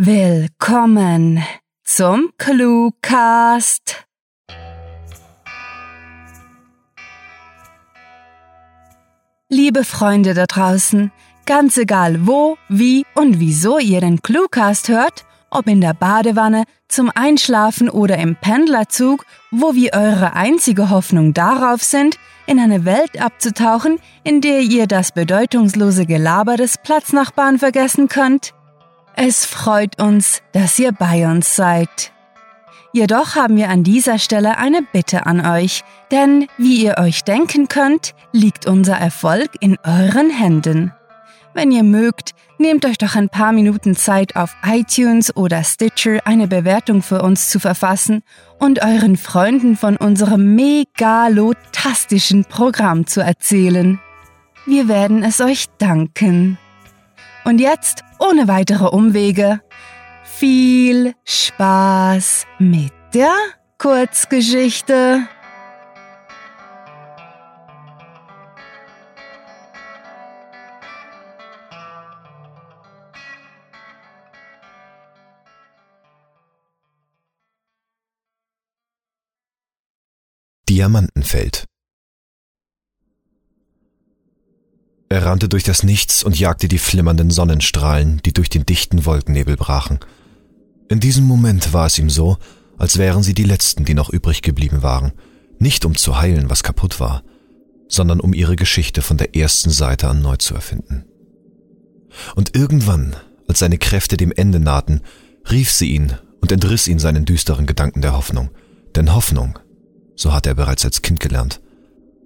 Willkommen zum Cluecast. Liebe Freunde da draußen, ganz egal wo, wie und wieso ihr den Cluecast hört, ob in der Badewanne, zum Einschlafen oder im Pendlerzug, wo wir eure einzige Hoffnung darauf sind, in eine Welt abzutauchen, in der ihr das bedeutungslose Gelaber des Platznachbarn vergessen könnt, es freut uns, dass ihr bei uns seid. Jedoch haben wir an dieser Stelle eine Bitte an euch, denn wie ihr euch denken könnt, liegt unser Erfolg in euren Händen. Wenn ihr mögt, nehmt euch doch ein paar Minuten Zeit auf iTunes oder Stitcher eine Bewertung für uns zu verfassen und euren Freunden von unserem megalotastischen Programm zu erzählen. Wir werden es euch danken. Und jetzt, ohne weitere Umwege, viel Spaß mit der Kurzgeschichte. Diamantenfeld Er rannte durch das Nichts und jagte die flimmernden Sonnenstrahlen, die durch den dichten Wolkennebel brachen. In diesem Moment war es ihm so, als wären sie die letzten, die noch übrig geblieben waren, nicht um zu heilen, was kaputt war, sondern um ihre Geschichte von der ersten Seite an neu zu erfinden. Und irgendwann, als seine Kräfte dem Ende nahten, rief sie ihn und entriss ihn seinen düsteren Gedanken der Hoffnung. Denn Hoffnung, so hat er bereits als Kind gelernt,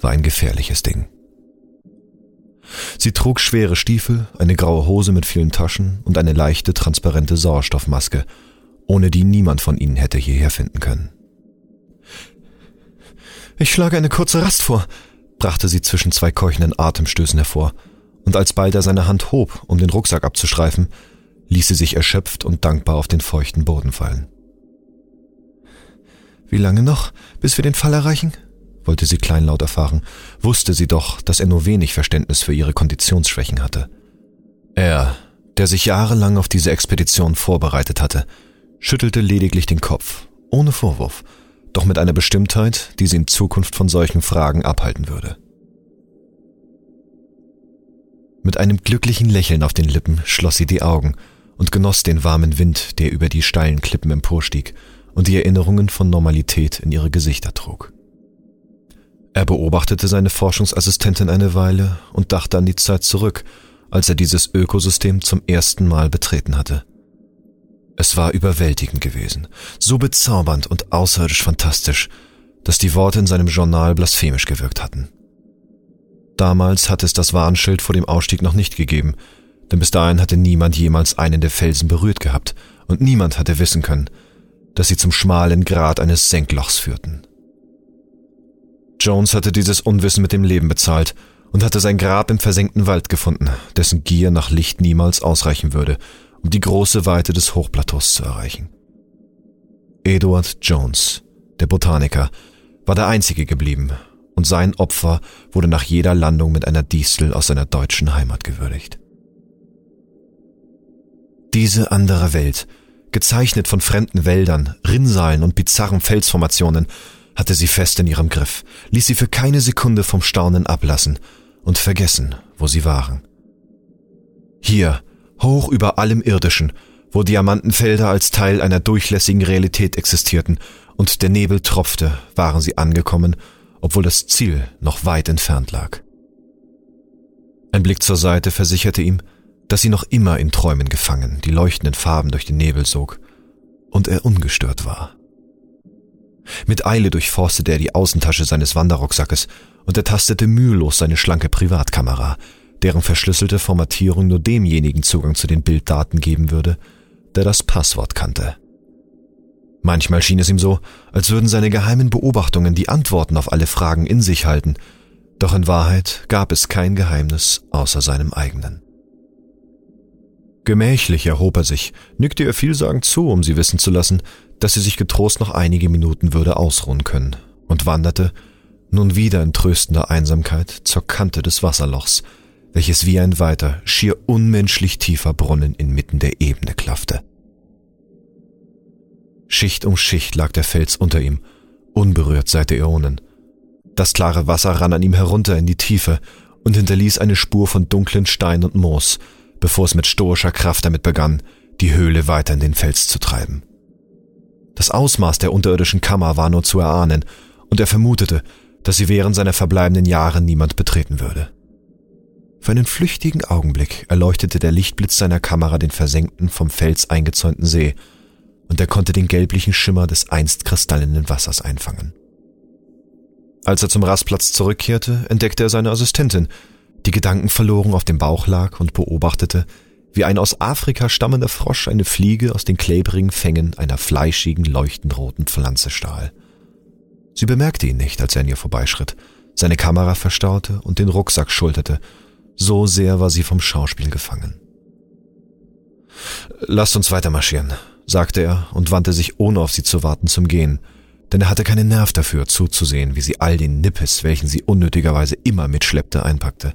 war ein gefährliches Ding. Sie trug schwere Stiefel, eine graue Hose mit vielen Taschen und eine leichte, transparente Sauerstoffmaske, ohne die niemand von ihnen hätte hierher finden können. Ich schlage eine kurze Rast vor, brachte sie zwischen zwei keuchenden Atemstößen hervor, und als bald er seine Hand hob, um den Rucksack abzustreifen, ließ sie sich erschöpft und dankbar auf den feuchten Boden fallen. Wie lange noch, bis wir den Fall erreichen? Wollte sie kleinlaut erfahren, wusste sie doch, dass er nur wenig Verständnis für ihre Konditionsschwächen hatte. Er, der sich jahrelang auf diese Expedition vorbereitet hatte, schüttelte lediglich den Kopf, ohne Vorwurf, doch mit einer Bestimmtheit, die sie in Zukunft von solchen Fragen abhalten würde. Mit einem glücklichen Lächeln auf den Lippen schloss sie die Augen und genoss den warmen Wind, der über die steilen Klippen emporstieg und die Erinnerungen von Normalität in ihre Gesichter trug. Er beobachtete seine Forschungsassistentin eine Weile und dachte an die Zeit zurück, als er dieses Ökosystem zum ersten Mal betreten hatte. Es war überwältigend gewesen, so bezaubernd und außerirdisch fantastisch, dass die Worte in seinem Journal blasphemisch gewirkt hatten. Damals hatte es das Warnschild vor dem Ausstieg noch nicht gegeben, denn bis dahin hatte niemand jemals einen der Felsen berührt gehabt und niemand hatte wissen können, dass sie zum schmalen Grat eines Senklochs führten. Jones hatte dieses Unwissen mit dem Leben bezahlt und hatte sein Grab im versenkten Wald gefunden, dessen Gier nach Licht niemals ausreichen würde, um die große Weite des Hochplateaus zu erreichen. Edward Jones, der Botaniker, war der einzige geblieben, und sein Opfer wurde nach jeder Landung mit einer Distel aus seiner deutschen Heimat gewürdigt. Diese andere Welt, gezeichnet von fremden Wäldern, Rinnsalen und bizarren Felsformationen, hatte sie fest in ihrem Griff, ließ sie für keine Sekunde vom Staunen ablassen und vergessen, wo sie waren. Hier, hoch über allem Irdischen, wo Diamantenfelder als Teil einer durchlässigen Realität existierten und der Nebel tropfte, waren sie angekommen, obwohl das Ziel noch weit entfernt lag. Ein Blick zur Seite versicherte ihm, dass sie noch immer in Träumen gefangen, die leuchtenden Farben durch den Nebel sog, und er ungestört war. Mit Eile durchforstete er die Außentasche seines Wanderrucksackes und ertastete mühelos seine schlanke Privatkamera, deren verschlüsselte Formatierung nur demjenigen Zugang zu den Bilddaten geben würde, der das Passwort kannte. Manchmal schien es ihm so, als würden seine geheimen Beobachtungen die Antworten auf alle Fragen in sich halten, doch in Wahrheit gab es kein Geheimnis außer seinem eigenen. Gemächlich erhob er sich, nickte ihr vielsagend zu, um sie wissen zu lassen, dass sie sich getrost noch einige Minuten würde ausruhen können, und wanderte, nun wieder in tröstender Einsamkeit, zur Kante des Wasserlochs, welches wie ein weiter, schier unmenschlich tiefer Brunnen inmitten der Ebene klaffte. Schicht um Schicht lag der Fels unter ihm, unberührt seit Äonen. Das klare Wasser rann an ihm herunter in die Tiefe und hinterließ eine Spur von dunklen Stein und Moos, bevor es mit stoischer Kraft damit begann, die Höhle weiter in den Fels zu treiben. Das Ausmaß der unterirdischen Kammer war nur zu erahnen, und er vermutete, dass sie während seiner verbleibenden Jahre niemand betreten würde. Für einen flüchtigen Augenblick erleuchtete der Lichtblitz seiner Kamera den versenkten, vom Fels eingezäunten See, und er konnte den gelblichen Schimmer des einst kristallenen Wassers einfangen. Als er zum Rastplatz zurückkehrte, entdeckte er seine Assistentin, die Gedanken verloren auf dem Bauch lag und beobachtete, wie ein aus Afrika stammender Frosch eine Fliege aus den klebrigen Fängen einer fleischigen, leuchtend roten Pflanze stahl. Sie bemerkte ihn nicht, als er an ihr vorbeischritt, seine Kamera verstaute und den Rucksack schulterte, so sehr war sie vom Schauspiel gefangen. Lasst uns weiter marschieren, sagte er und wandte sich, ohne auf sie zu warten, zum Gehen, denn er hatte keinen Nerv dafür, zuzusehen, wie sie all den Nippes, welchen sie unnötigerweise immer mitschleppte, einpackte.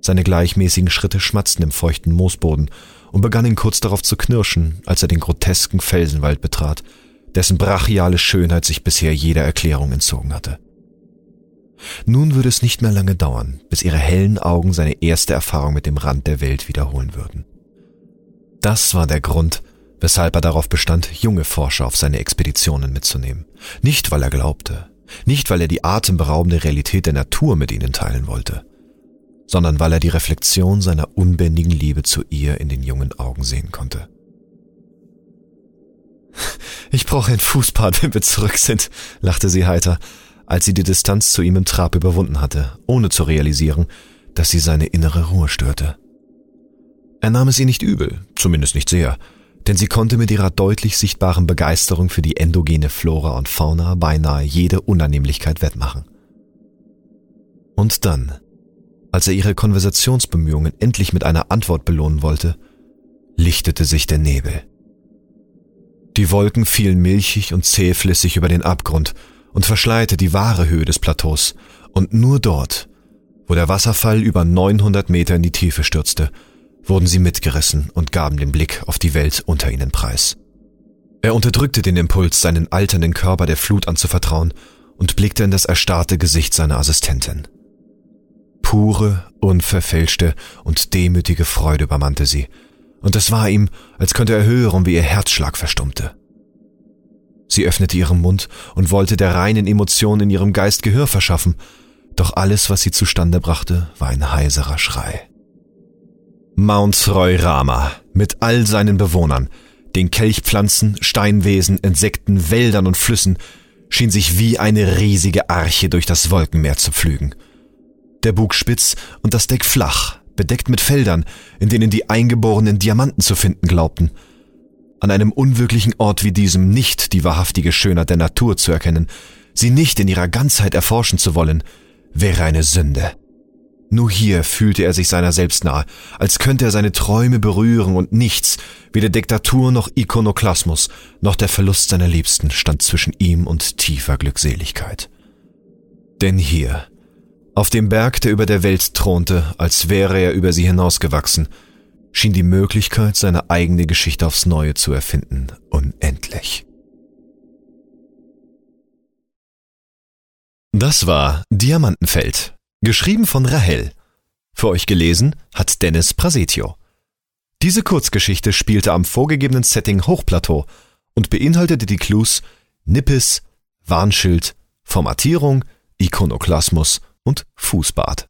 Seine gleichmäßigen Schritte schmatzten im feuchten Moosboden und begannen kurz darauf zu knirschen, als er den grotesken Felsenwald betrat, dessen brachiale Schönheit sich bisher jeder Erklärung entzogen hatte. Nun würde es nicht mehr lange dauern, bis ihre hellen Augen seine erste Erfahrung mit dem Rand der Welt wiederholen würden. Das war der Grund, weshalb er darauf bestand, junge Forscher auf seine Expeditionen mitzunehmen. Nicht, weil er glaubte, nicht, weil er die atemberaubende Realität der Natur mit ihnen teilen wollte, sondern weil er die Reflexion seiner unbändigen Liebe zu ihr in den jungen Augen sehen konnte. Ich brauche ein Fußbad, wenn wir zurück sind, lachte sie heiter, als sie die Distanz zu ihm im Trab überwunden hatte, ohne zu realisieren, dass sie seine innere Ruhe störte. Er nahm es ihr nicht übel, zumindest nicht sehr, denn sie konnte mit ihrer deutlich sichtbaren Begeisterung für die endogene Flora und Fauna beinahe jede Unannehmlichkeit wettmachen. Und dann, als er ihre Konversationsbemühungen endlich mit einer Antwort belohnen wollte, lichtete sich der Nebel. Die Wolken fielen milchig und zähflüssig über den Abgrund und verschleierte die wahre Höhe des Plateaus, und nur dort, wo der Wasserfall über 900 Meter in die Tiefe stürzte, wurden sie mitgerissen und gaben den Blick auf die Welt unter ihnen preis. Er unterdrückte den Impuls, seinen alternden Körper der Flut anzuvertrauen und blickte in das erstarrte Gesicht seiner Assistentin. Pure, unverfälschte und demütige Freude übermannte sie, und es war ihm, als könnte er hören, wie ihr Herzschlag verstummte. Sie öffnete ihren Mund und wollte der reinen Emotion in ihrem Geist Gehör verschaffen, doch alles, was sie zustande brachte, war ein heiserer Schrei. Mount Roy-Rama mit all seinen Bewohnern, den Kelchpflanzen, Steinwesen, Insekten, Wäldern und Flüssen, schien sich wie eine riesige Arche durch das Wolkenmeer zu pflügen. Der Bug spitz und das Deck flach, bedeckt mit Feldern, in denen die eingeborenen Diamanten zu finden glaubten. An einem unwirklichen Ort wie diesem nicht die wahrhaftige Schönheit der Natur zu erkennen, sie nicht in ihrer Ganzheit erforschen zu wollen, wäre eine Sünde. Nur hier fühlte er sich seiner selbst nahe, als könnte er seine Träume berühren und nichts, weder Diktatur noch Ikonoklasmus, noch der Verlust seiner Liebsten stand zwischen ihm und tiefer Glückseligkeit. Denn hier, auf dem Berg, der über der Welt thronte, als wäre er über sie hinausgewachsen, schien die Möglichkeit, seine eigene Geschichte aufs Neue zu erfinden, unendlich. Das war Diamantenfeld Geschrieben von Rahel. Für euch gelesen hat Dennis Prasetio. Diese Kurzgeschichte spielte am vorgegebenen Setting Hochplateau und beinhaltete die Clues Nippes, Warnschild, Formatierung, Ikonoklasmus und Fußbad.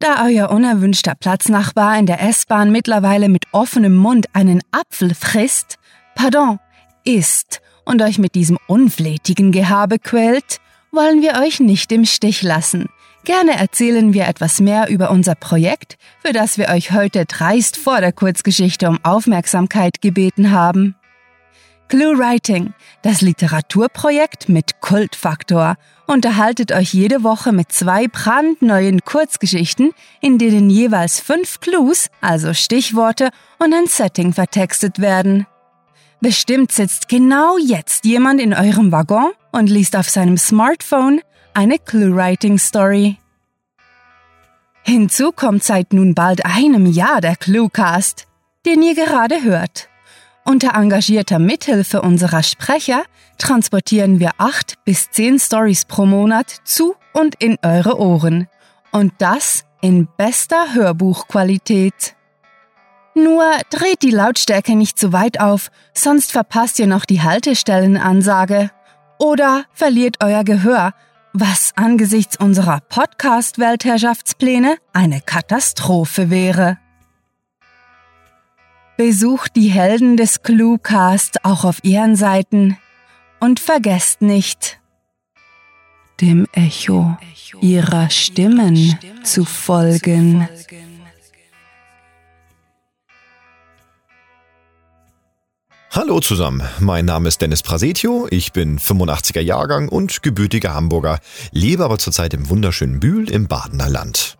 Da euer unerwünschter Platznachbar in der S-Bahn mittlerweile mit offenem Mund einen Apfel frisst, pardon, isst und euch mit diesem unflätigen Gehabe quält, wollen wir euch nicht im Stich lassen. Gerne erzählen wir etwas mehr über unser Projekt, für das wir euch heute dreist vor der Kurzgeschichte um Aufmerksamkeit gebeten haben. Clue Writing, das Literaturprojekt mit Kultfaktor, unterhaltet euch jede Woche mit zwei brandneuen Kurzgeschichten, in denen jeweils fünf Clues, also Stichworte und ein Setting vertextet werden. Bestimmt sitzt genau jetzt jemand in eurem Waggon und liest auf seinem Smartphone eine Clue-Writing-Story. Hinzu kommt seit nun bald einem Jahr der Cluecast, den ihr gerade hört. Unter engagierter Mithilfe unserer Sprecher transportieren wir acht bis zehn Stories pro Monat zu und in eure Ohren. Und das in bester Hörbuchqualität. Nur dreht die Lautstärke nicht zu weit auf, sonst verpasst ihr noch die Haltestellenansage. Oder verliert euer Gehör, was angesichts unserer Podcast-Weltherrschaftspläne eine Katastrophe wäre. Besucht die Helden des Cluecast auch auf ihren Seiten und vergesst nicht, dem Echo ihrer Stimmen zu folgen. Hallo zusammen, mein Name ist Dennis Prasetio, ich bin 85er Jahrgang und gebürtiger Hamburger, lebe aber zurzeit im wunderschönen Bühl im Badener Land.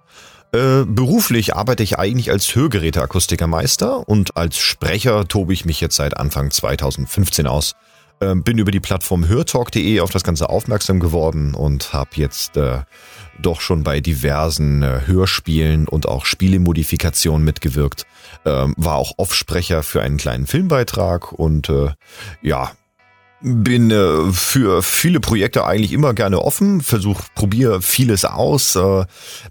Äh, beruflich arbeite ich eigentlich als Hörgeräteakustikermeister und als Sprecher tobe ich mich jetzt seit Anfang 2015 aus. Äh, bin über die Plattform hörtalk.de auf das Ganze aufmerksam geworden und habe jetzt äh, doch schon bei diversen äh, Hörspielen und auch Spielemodifikationen mitgewirkt. Ähm, war auch Offsprecher für einen kleinen Filmbeitrag und äh, ja, bin äh, für viele Projekte eigentlich immer gerne offen, versuch, probiere vieles aus, äh,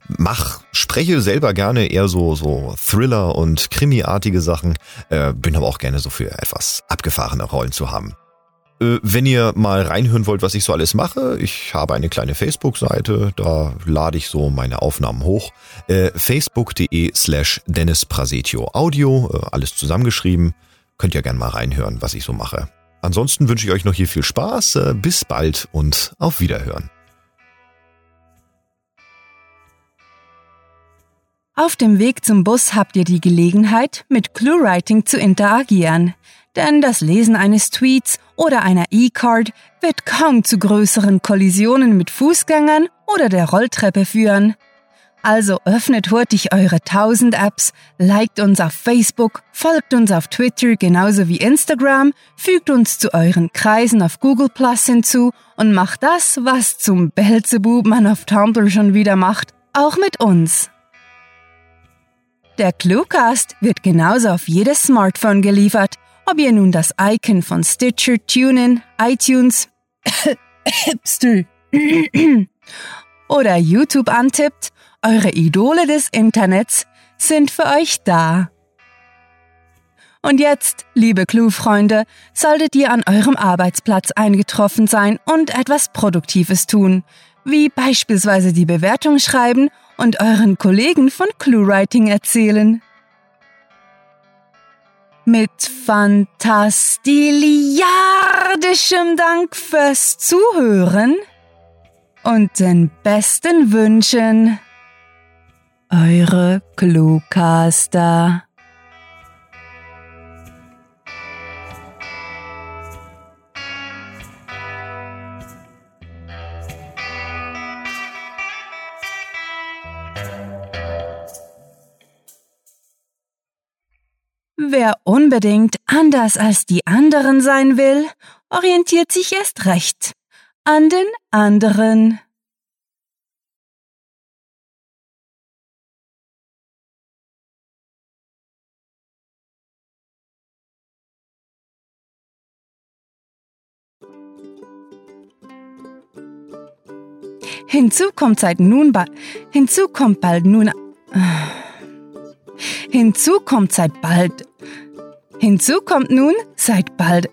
mach, spreche selber gerne eher so so Thriller und Krimi-artige Sachen, äh, bin aber auch gerne so für etwas abgefahrene Rollen zu haben. Äh, wenn ihr mal reinhören wollt, was ich so alles mache, ich habe eine kleine Facebook-Seite, da lade ich so meine Aufnahmen hoch. Äh, Facebook.de slash Dennis Prasetio Audio, äh, alles zusammengeschrieben. Könnt ihr gerne mal reinhören, was ich so mache. Ansonsten wünsche ich euch noch hier viel Spaß, äh, bis bald und auf Wiederhören. Auf dem Weg zum Bus habt ihr die Gelegenheit, mit ClueWriting zu interagieren denn das Lesen eines Tweets oder einer E-Card wird kaum zu größeren Kollisionen mit Fußgängern oder der Rolltreppe führen. Also öffnet hurtig eure 1000 Apps, liked uns auf Facebook, folgt uns auf Twitter genauso wie Instagram, fügt uns zu euren Kreisen auf Google Plus hinzu und macht das, was zum Belzebub man auf Tumblr schon wieder macht, auch mit uns. Der Cluecast wird genauso auf jedes Smartphone geliefert ob ihr nun das Icon von Stitcher, TuneIn, iTunes oder YouTube antippt, eure Idole des Internets sind für euch da. Und jetzt, liebe Clue-Freunde, solltet ihr an eurem Arbeitsplatz eingetroffen sein und etwas Produktives tun, wie beispielsweise die Bewertung schreiben und euren Kollegen von ClueWriting erzählen mit fantastiliardischem Dank fürs Zuhören und den besten Wünschen. Eure Cluecaster. Wer unbedingt anders als die anderen sein will, orientiert sich erst recht an den anderen. Hinzu kommt seit nun bald, hinzu kommt bald nun, Hinzu kommt seit bald. Hinzu kommt nun seit bald.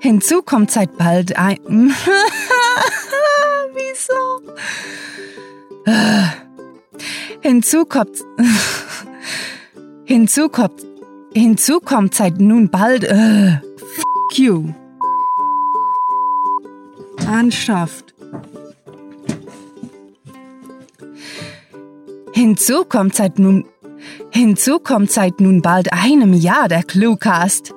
Hinzu kommt seit bald ein. Wieso? Hinzu kommt. Hinzu kommt. Hinzu kommt seit nun bald. Uh, fuck you. Anschafft. Hinzu kommt seit nun Hinzu kommt seit nun bald einem Jahr der Cluecast.